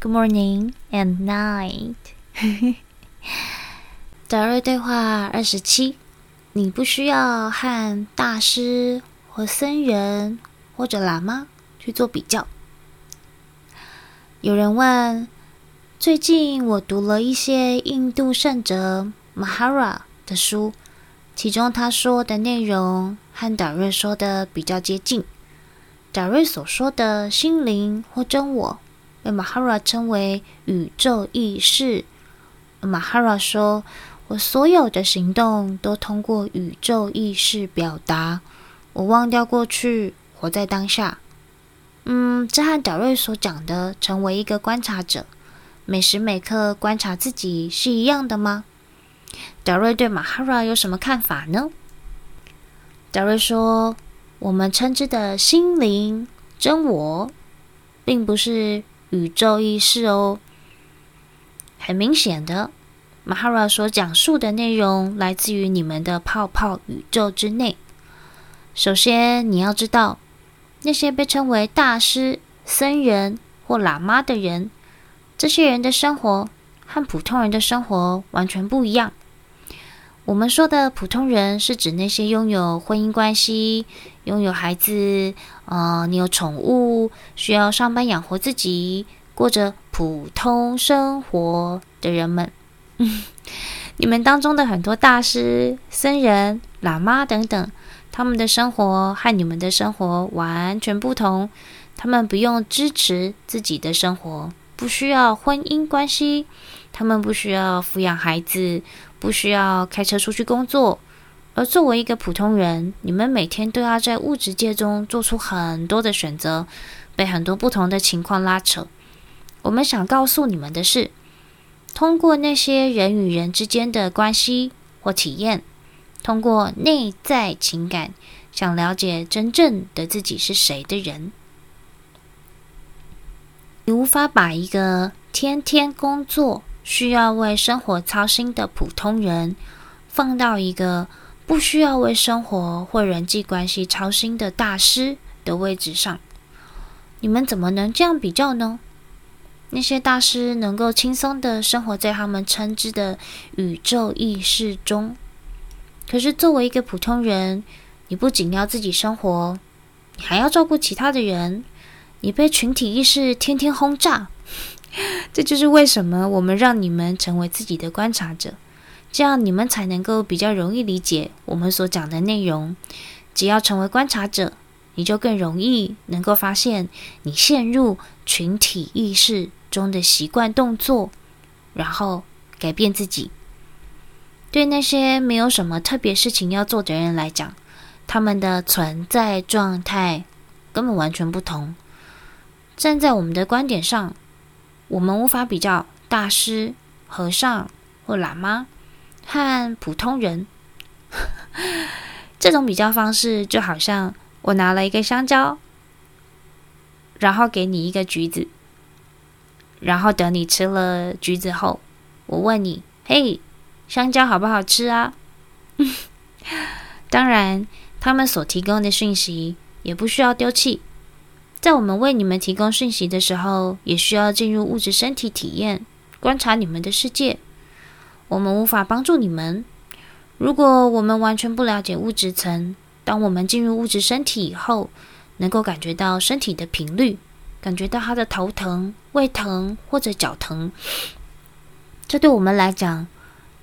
good morning and night。达瑞对话二十七，你不需要和大师或僧人或者喇嘛去做比较。有人问，最近我读了一些印度圣者 Mahara 的书，其中他说的内容和达瑞说的比较接近。达瑞所说的心灵或真我，被马哈拉称为宇宙意识。马哈拉说：“我所有的行动都通过宇宙意识表达。我忘掉过去，活在当下。”嗯，这和达瑞所讲的成为一个观察者，每时每刻观察自己是一样的吗？达瑞对马哈拉有什么看法呢？达瑞说。我们称之的心灵真我，并不是宇宙意识哦。很明显的，Mahara 所讲述的内容来自于你们的泡泡宇宙之内。首先，你要知道，那些被称为大师、僧人或喇嘛的人，这些人的生活和普通人的生活完全不一样。我们说的普通人，是指那些拥有婚姻关系、拥有孩子、呃，你有宠物，需要上班养活自己，过着普通生活的人们。你们当中的很多大师、僧人、喇嘛等等，他们的生活和你们的生活完全不同。他们不用支持自己的生活，不需要婚姻关系，他们不需要抚养孩子。不需要开车出去工作，而作为一个普通人，你们每天都要在物质界中做出很多的选择，被很多不同的情况拉扯。我们想告诉你们的是，通过那些人与人之间的关系或体验，通过内在情感，想了解真正的自己是谁的人，你无法把一个天天工作，需要为生活操心的普通人，放到一个不需要为生活或人际关系操心的大师的位置上，你们怎么能这样比较呢？那些大师能够轻松地生活在他们称之的宇宙意识中，可是作为一个普通人，你不仅要自己生活，你还要照顾其他的人，你被群体意识天天轰炸。这就是为什么我们让你们成为自己的观察者，这样你们才能够比较容易理解我们所讲的内容。只要成为观察者，你就更容易能够发现你陷入群体意识中的习惯动作，然后改变自己。对那些没有什么特别事情要做的人来讲，他们的存在状态根本完全不同。站在我们的观点上。我们无法比较大师、和尚或喇嘛和普通人。这种比较方式就好像我拿了一个香蕉，然后给你一个橘子，然后等你吃了橘子后，我问你：“嘿，香蕉好不好吃啊？” 当然，他们所提供的讯息也不需要丢弃。在我们为你们提供讯息的时候，也需要进入物质身体体验，观察你们的世界。我们无法帮助你们。如果我们完全不了解物质层，当我们进入物质身体以后，能够感觉到身体的频率，感觉到他的头疼、胃疼或者脚疼，这对我们来讲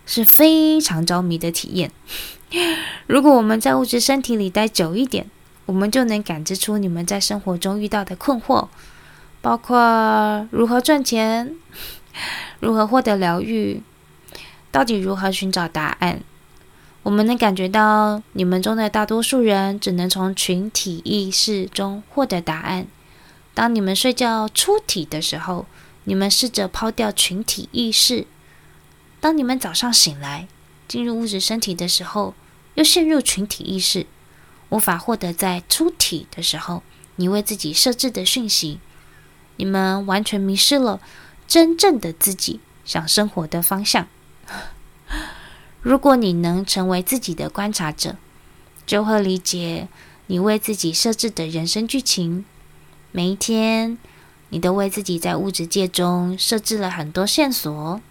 是非常着迷的体验。如果我们在物质身体里待久一点，我们就能感知出你们在生活中遇到的困惑，包括如何赚钱、如何获得疗愈、到底如何寻找答案。我们能感觉到你们中的大多数人只能从群体意识中获得答案。当你们睡觉出体的时候，你们试着抛掉群体意识；当你们早上醒来进入物质身体的时候，又陷入群体意识。无法获得在出体的时候你为自己设置的讯息，你们完全迷失了真正的自己想生活的方向。如果你能成为自己的观察者，就会理解你为自己设置的人生剧情。每一天，你都为自己在物质界中设置了很多线索。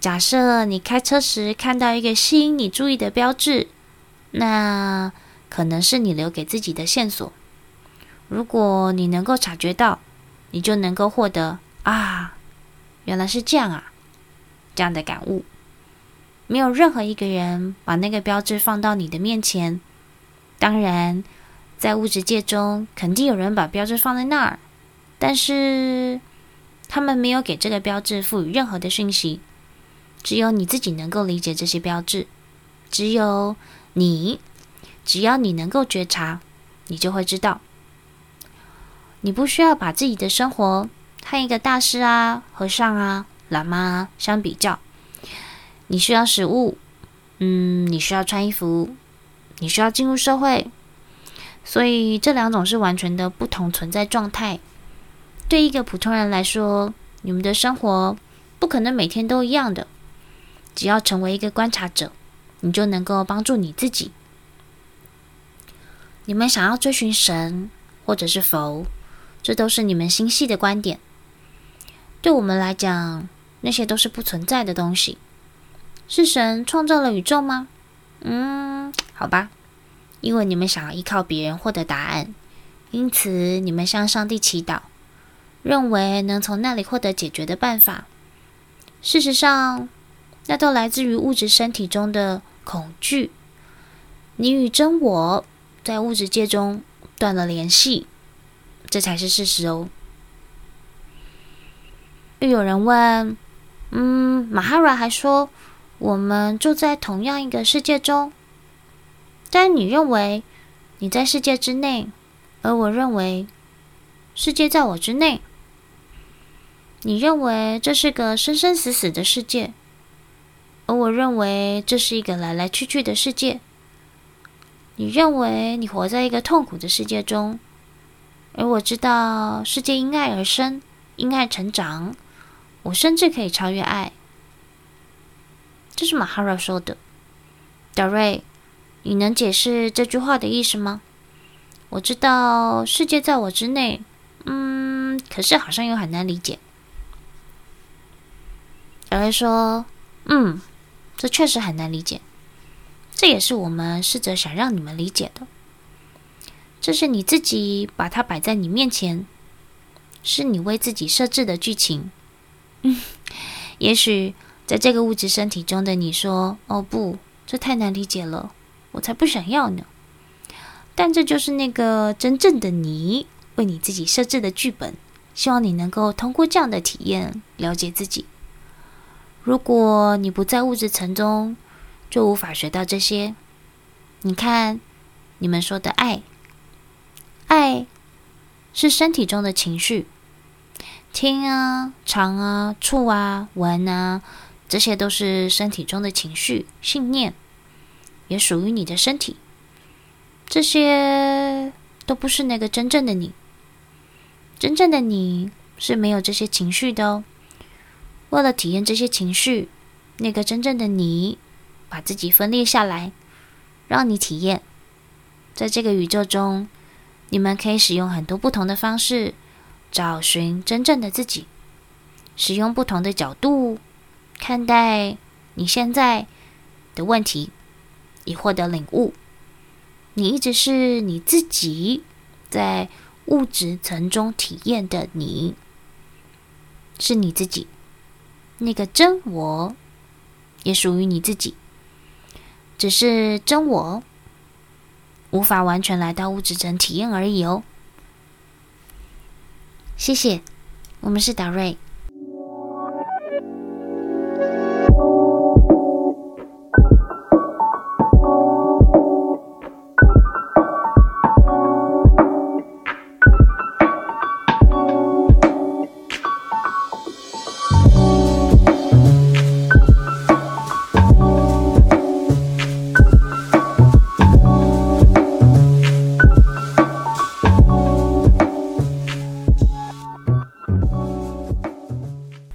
假设你开车时看到一个吸引你注意的标志，那可能是你留给自己的线索。如果你能够察觉到，你就能够获得啊，原来是这样啊，这样的感悟。没有任何一个人把那个标志放到你的面前。当然，在物质界中，肯定有人把标志放在那儿，但是他们没有给这个标志赋予任何的讯息。只有你自己能够理解这些标志，只有你，只要你能够觉察，你就会知道。你不需要把自己的生活和一个大师啊、和尚啊、喇嘛啊相比较。你需要食物，嗯，你需要穿衣服，你需要进入社会，所以这两种是完全的不同存在状态。对一个普通人来说，你们的生活不可能每天都一样的。只要成为一个观察者，你就能够帮助你自己。你们想要追寻神或者是佛，这都是你们心系的观点。对我们来讲，那些都是不存在的东西。是神创造了宇宙吗？嗯，好吧。因为你们想要依靠别人获得答案，因此你们向上帝祈祷，认为能从那里获得解决的办法。事实上，那都来自于物质身体中的恐惧。你与真我在物质界中断了联系，这才是事实哦。又有人问：“嗯，马哈拉还说我们住在同样一个世界中，但你认为你在世界之内，而我认为世界在我之内。你认为这是个生生死死的世界。”而我认为这是一个来来去去的世界。你认为你活在一个痛苦的世界中，而我知道世界因爱而生，因爱成长。我甚至可以超越爱。这是马哈拉说的。达瑞，你能解释这句话的意思吗？我知道世界在我之内，嗯，可是好像又很难理解。达瑞说，嗯。这确实很难理解，这也是我们试着想让你们理解的。这是你自己把它摆在你面前，是你为自己设置的剧情。嗯，也许在这个物质身体中的你说：“哦不，这太难理解了，我才不想要呢。”但这就是那个真正的你为你自己设置的剧本，希望你能够通过这样的体验了解自己。如果你不在物质层中，就无法学到这些。你看，你们说的爱，爱是身体中的情绪，听啊、尝啊、触啊、闻啊，这些都是身体中的情绪、信念，也属于你的身体。这些都不是那个真正的你，真正的你是没有这些情绪的哦。为了体验这些情绪，那个真正的你，把自己分裂下来，让你体验。在这个宇宙中，你们可以使用很多不同的方式，找寻真正的自己，使用不同的角度看待你现在的问题，以获得领悟。你一直是你自己，在物质层中体验的你，是你自己。那个真我也属于你自己，只是真我无法完全来到物质层体验而已哦。谢谢，我们是达瑞。